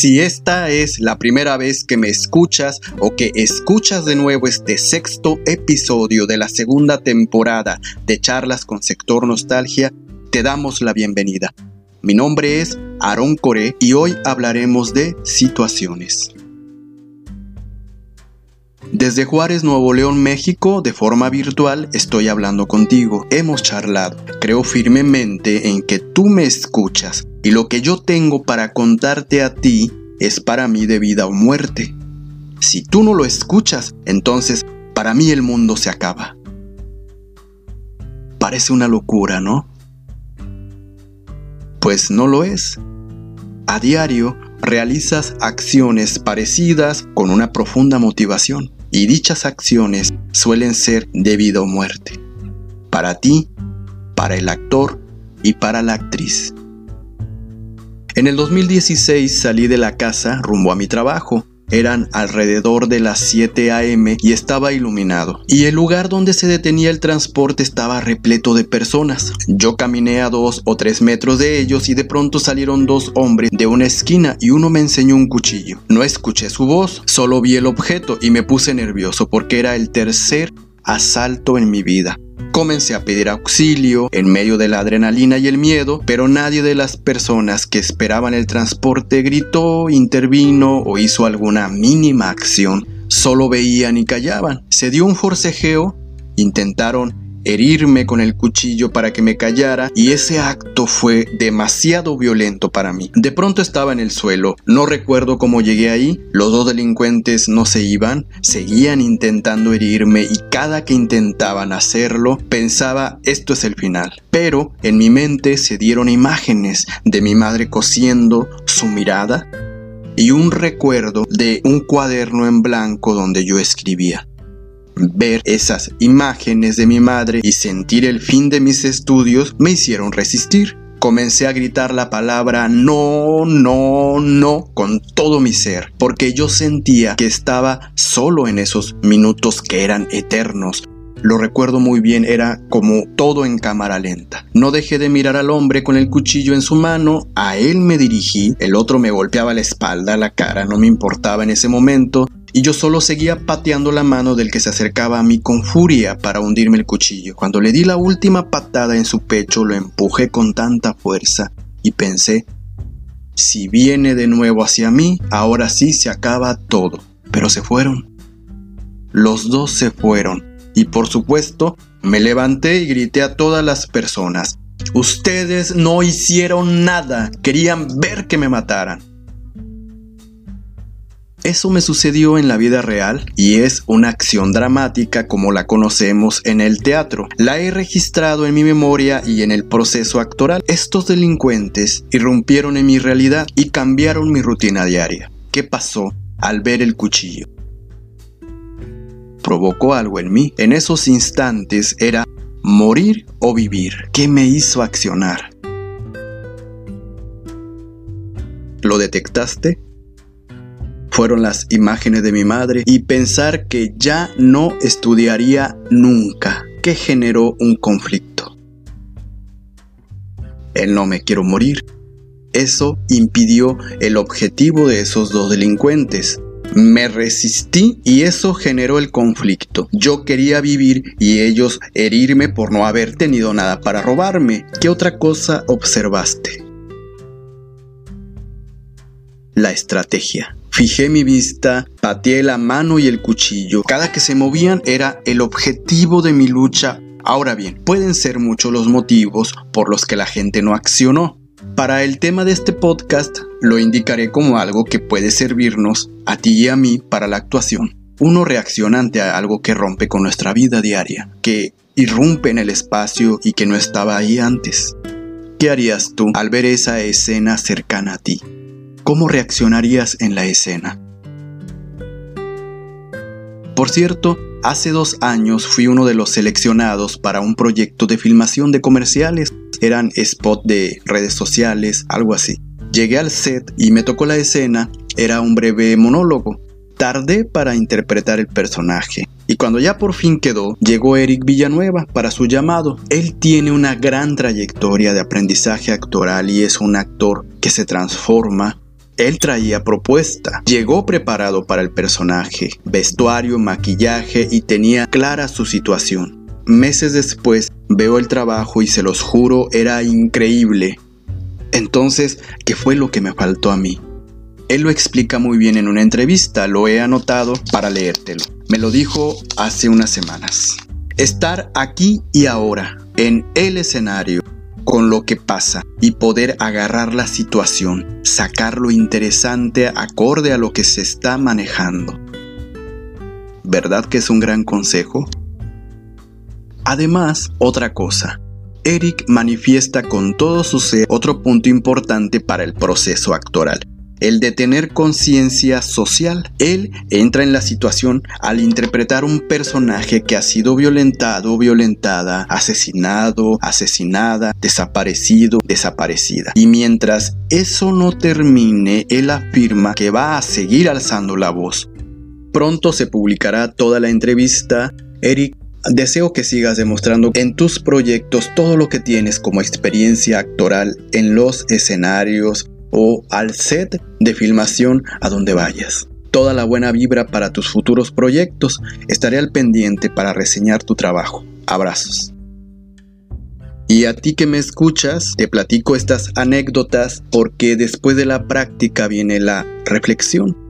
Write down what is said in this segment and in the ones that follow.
Si esta es la primera vez que me escuchas o que escuchas de nuevo este sexto episodio de la segunda temporada de Charlas con Sector Nostalgia, te damos la bienvenida. Mi nombre es Aaron Coré y hoy hablaremos de situaciones. Desde Juárez, Nuevo León, México, de forma virtual, estoy hablando contigo. Hemos charlado. Creo firmemente en que tú me escuchas y lo que yo tengo para contarte a ti es para mí de vida o muerte. Si tú no lo escuchas, entonces para mí el mundo se acaba. Parece una locura, ¿no? Pues no lo es. A diario realizas acciones parecidas con una profunda motivación y dichas acciones suelen ser de vida o muerte. Para ti, para el actor y para la actriz. En el 2016 salí de la casa rumbo a mi trabajo. Eran alrededor de las 7 a.m. y estaba iluminado. Y el lugar donde se detenía el transporte estaba repleto de personas. Yo caminé a dos o tres metros de ellos y de pronto salieron dos hombres de una esquina y uno me enseñó un cuchillo. No escuché su voz, solo vi el objeto y me puse nervioso porque era el tercer asalto en mi vida. Comencé a pedir auxilio en medio de la adrenalina y el miedo, pero nadie de las personas que esperaban el transporte gritó, intervino o hizo alguna mínima acción. Solo veían y callaban. Se dio un forcejeo, intentaron herirme con el cuchillo para que me callara y ese acto fue demasiado violento para mí. De pronto estaba en el suelo, no recuerdo cómo llegué ahí, los dos delincuentes no se iban, seguían intentando herirme y cada que intentaban hacerlo pensaba esto es el final. Pero en mi mente se dieron imágenes de mi madre cosiendo, su mirada y un recuerdo de un cuaderno en blanco donde yo escribía. Ver esas imágenes de mi madre y sentir el fin de mis estudios me hicieron resistir. Comencé a gritar la palabra no, no, no con todo mi ser, porque yo sentía que estaba solo en esos minutos que eran eternos, lo recuerdo muy bien, era como todo en cámara lenta. No dejé de mirar al hombre con el cuchillo en su mano, a él me dirigí, el otro me golpeaba la espalda, la cara, no me importaba en ese momento, y yo solo seguía pateando la mano del que se acercaba a mí con furia para hundirme el cuchillo. Cuando le di la última patada en su pecho, lo empujé con tanta fuerza y pensé, si viene de nuevo hacia mí, ahora sí se acaba todo. Pero se fueron. Los dos se fueron y por supuesto me levanté y grité a todas las personas. Ustedes no hicieron nada, querían ver que me mataran. Eso me sucedió en la vida real y es una acción dramática como la conocemos en el teatro. La he registrado en mi memoria y en el proceso actoral. Estos delincuentes irrumpieron en mi realidad y cambiaron mi rutina diaria. ¿Qué pasó al ver el cuchillo? provocó algo en mí. En esos instantes era morir o vivir. ¿Qué me hizo accionar? ¿Lo detectaste? Fueron las imágenes de mi madre y pensar que ya no estudiaría nunca, que generó un conflicto. El no me quiero morir. Eso impidió el objetivo de esos dos delincuentes, me resistí y eso generó el conflicto. Yo quería vivir y ellos herirme por no haber tenido nada para robarme. ¿Qué otra cosa observaste? La estrategia. Fijé mi vista, pateé la mano y el cuchillo. Cada que se movían era el objetivo de mi lucha. Ahora bien, pueden ser muchos los motivos por los que la gente no accionó. Para el tema de este podcast lo indicaré como algo que puede servirnos a ti y a mí para la actuación. Uno reacciona ante algo que rompe con nuestra vida diaria, que irrumpe en el espacio y que no estaba ahí antes. ¿Qué harías tú al ver esa escena cercana a ti? ¿Cómo reaccionarías en la escena? Por cierto, hace dos años fui uno de los seleccionados para un proyecto de filmación de comerciales eran spot de redes sociales, algo así. Llegué al set y me tocó la escena, era un breve monólogo. Tardé para interpretar el personaje. Y cuando ya por fin quedó, llegó Eric Villanueva para su llamado. Él tiene una gran trayectoria de aprendizaje actoral y es un actor que se transforma Él traía propuesta, llegó preparado para el personaje, vestuario, maquillaje y tenía clara su situación. Meses después veo el trabajo y se los juro era increíble. Entonces, ¿qué fue lo que me faltó a mí? Él lo explica muy bien en una entrevista, lo he anotado para leértelo. Me lo dijo hace unas semanas. Estar aquí y ahora, en el escenario, con lo que pasa y poder agarrar la situación, sacar lo interesante acorde a lo que se está manejando. ¿Verdad que es un gran consejo? Además, otra cosa, Eric manifiesta con todo su ser otro punto importante para el proceso actoral, el de tener conciencia social. Él entra en la situación al interpretar un personaje que ha sido violentado, violentada, asesinado, asesinada, desaparecido, desaparecida. Y mientras eso no termine, él afirma que va a seguir alzando la voz. Pronto se publicará toda la entrevista. Eric Deseo que sigas demostrando en tus proyectos todo lo que tienes como experiencia actoral en los escenarios, o al set de filmación a donde vayas. Toda la buena vibra para tus futuros proyectos. Estaré al pendiente para reseñar tu trabajo. Abrazos. Y a ti que me escuchas, te platico estas anécdotas porque después de la práctica viene la reflexión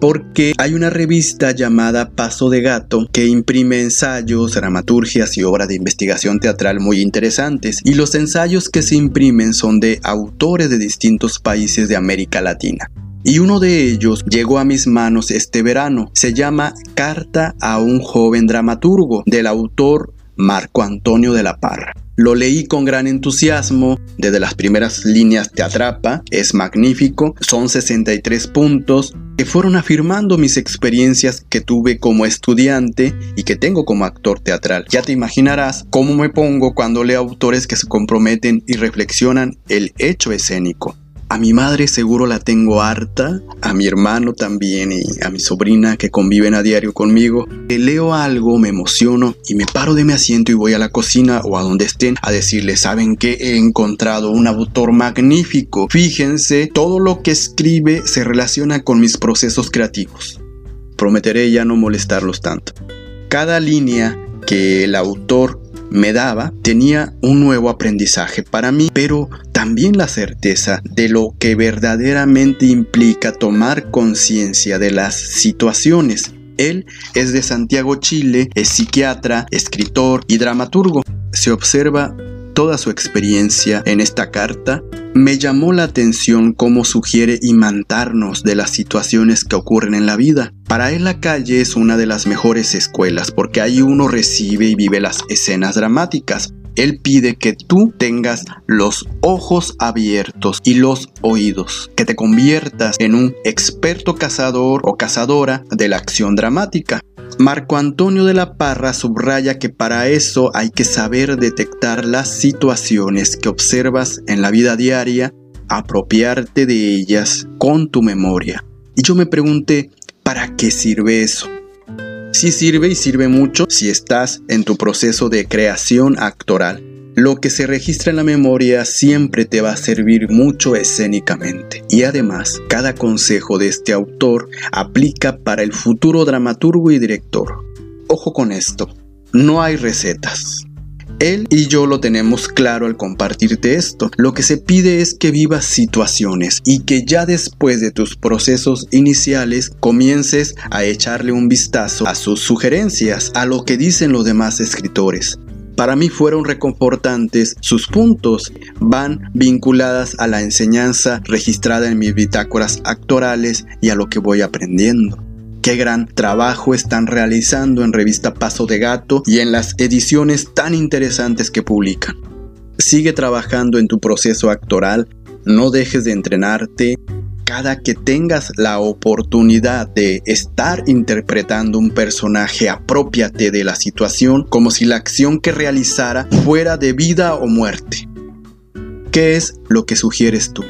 porque hay una revista llamada Paso de Gato que imprime ensayos, dramaturgias y obras de investigación teatral muy interesantes y los ensayos que se imprimen son de autores de distintos países de América Latina. Y uno de ellos llegó a mis manos este verano. Se llama Carta a un joven dramaturgo del autor Marco Antonio de la Parra. Lo leí con gran entusiasmo, desde las primeras líneas te atrapa, es magnífico, son 63 puntos que fueron afirmando mis experiencias que tuve como estudiante y que tengo como actor teatral. Ya te imaginarás cómo me pongo cuando leo autores que se comprometen y reflexionan el hecho escénico. A mi madre seguro la tengo harta, a mi hermano también y a mi sobrina que conviven a diario conmigo. leo algo, me emociono y me paro de mi asiento y voy a la cocina o a donde estén a decirles, ¿saben que He encontrado un autor magnífico. Fíjense, todo lo que escribe se relaciona con mis procesos creativos. Prometeré ya no molestarlos tanto. Cada línea que el autor me daba tenía un nuevo aprendizaje para mí, pero también la certeza de lo que verdaderamente implica tomar conciencia de las situaciones. Él es de Santiago, Chile, es psiquiatra, escritor y dramaturgo. Se observa toda su experiencia en esta carta, me llamó la atención cómo sugiere imantarnos de las situaciones que ocurren en la vida. Para él la calle es una de las mejores escuelas porque ahí uno recibe y vive las escenas dramáticas. Él pide que tú tengas los ojos abiertos y los oídos, que te conviertas en un experto cazador o cazadora de la acción dramática. Marco Antonio de la Parra subraya que para eso hay que saber detectar las situaciones que observas en la vida diaria, apropiarte de ellas con tu memoria. Y yo me pregunté, ¿para qué sirve eso? Sí sirve y sirve mucho si estás en tu proceso de creación actoral lo que se registra en la memoria siempre te va a servir mucho escénicamente. Y además, cada consejo de este autor aplica para el futuro dramaturgo y director. Ojo con esto, no hay recetas. Él y yo lo tenemos claro al compartirte esto. Lo que se pide es que vivas situaciones y que ya después de tus procesos iniciales comiences a echarle un vistazo a sus sugerencias, a lo que dicen los demás escritores. Para mí fueron reconfortantes sus puntos, van vinculadas a la enseñanza registrada en mis bitácoras actorales y a lo que voy aprendiendo. Qué gran trabajo están realizando en revista Paso de Gato y en las ediciones tan interesantes que publican. Sigue trabajando en tu proceso actoral, no dejes de entrenarte, cada que tengas la oportunidad de estar interpretando un personaje, apropiate de la situación como si la acción que realizara fuera de vida o muerte. ¿Qué es lo que sugieres tú?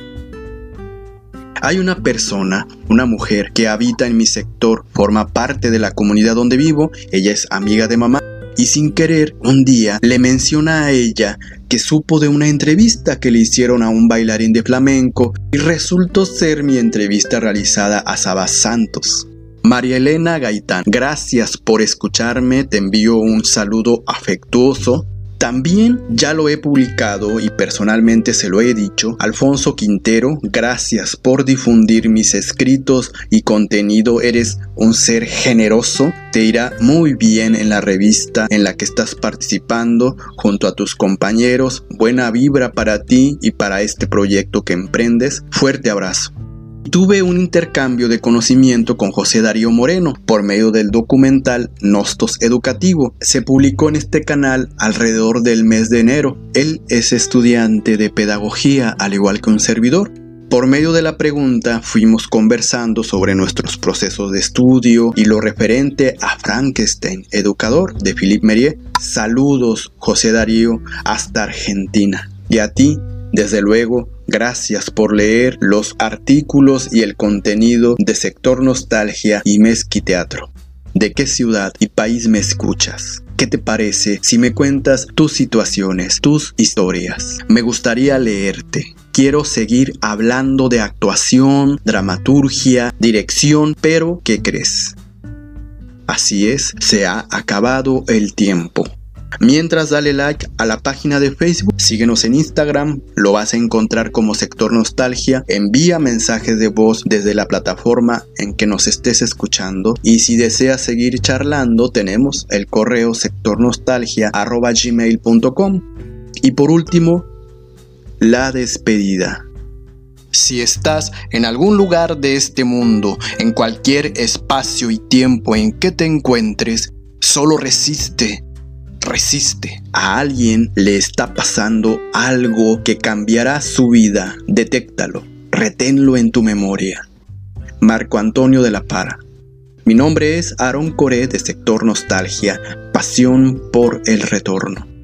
Hay una persona, una mujer que habita en mi sector, forma parte de la comunidad donde vivo, ella es amiga de mamá y sin querer un día le menciona a ella que supo de una entrevista que le hicieron a un bailarín de flamenco y resultó ser mi entrevista realizada a Sabas Santos. María Elena Gaitán, gracias por escucharme, te envío un saludo afectuoso también ya lo he publicado y personalmente se lo he dicho. Alfonso Quintero, gracias por difundir mis escritos y contenido. Eres un ser generoso. Te irá muy bien en la revista en la que estás participando junto a tus compañeros. Buena vibra para ti y para este proyecto que emprendes. Fuerte abrazo. Tuve un intercambio de conocimiento con José Darío Moreno por medio del documental Nostos Educativo. Se publicó en este canal alrededor del mes de enero. Él es estudiante de pedagogía al igual que un servidor. Por medio de la pregunta fuimos conversando sobre nuestros procesos de estudio y lo referente a Frankenstein, educador de Philippe Merier. Saludos, José Darío, hasta Argentina. Y a ti, desde luego, gracias por leer los artículos y el contenido de Sector Nostalgia y Mezqui Teatro. ¿De qué ciudad y país me escuchas? ¿Qué te parece si me cuentas tus situaciones, tus historias? Me gustaría leerte. Quiero seguir hablando de actuación, dramaturgia, dirección, pero ¿qué crees? Así es, se ha acabado el tiempo. Mientras dale like a la página de Facebook, síguenos en Instagram, lo vas a encontrar como Sector Nostalgia, envía mensajes de voz desde la plataforma en que nos estés escuchando y si deseas seguir charlando tenemos el correo sectornostalgia.gmail.com y por último, la despedida. Si estás en algún lugar de este mundo, en cualquier espacio y tiempo en que te encuentres, solo resiste resiste. A alguien le está pasando algo que cambiará su vida. Detéctalo. Reténlo en tu memoria. Marco Antonio de la Para. Mi nombre es Aaron Coré de Sector Nostalgia, Pasión por el Retorno.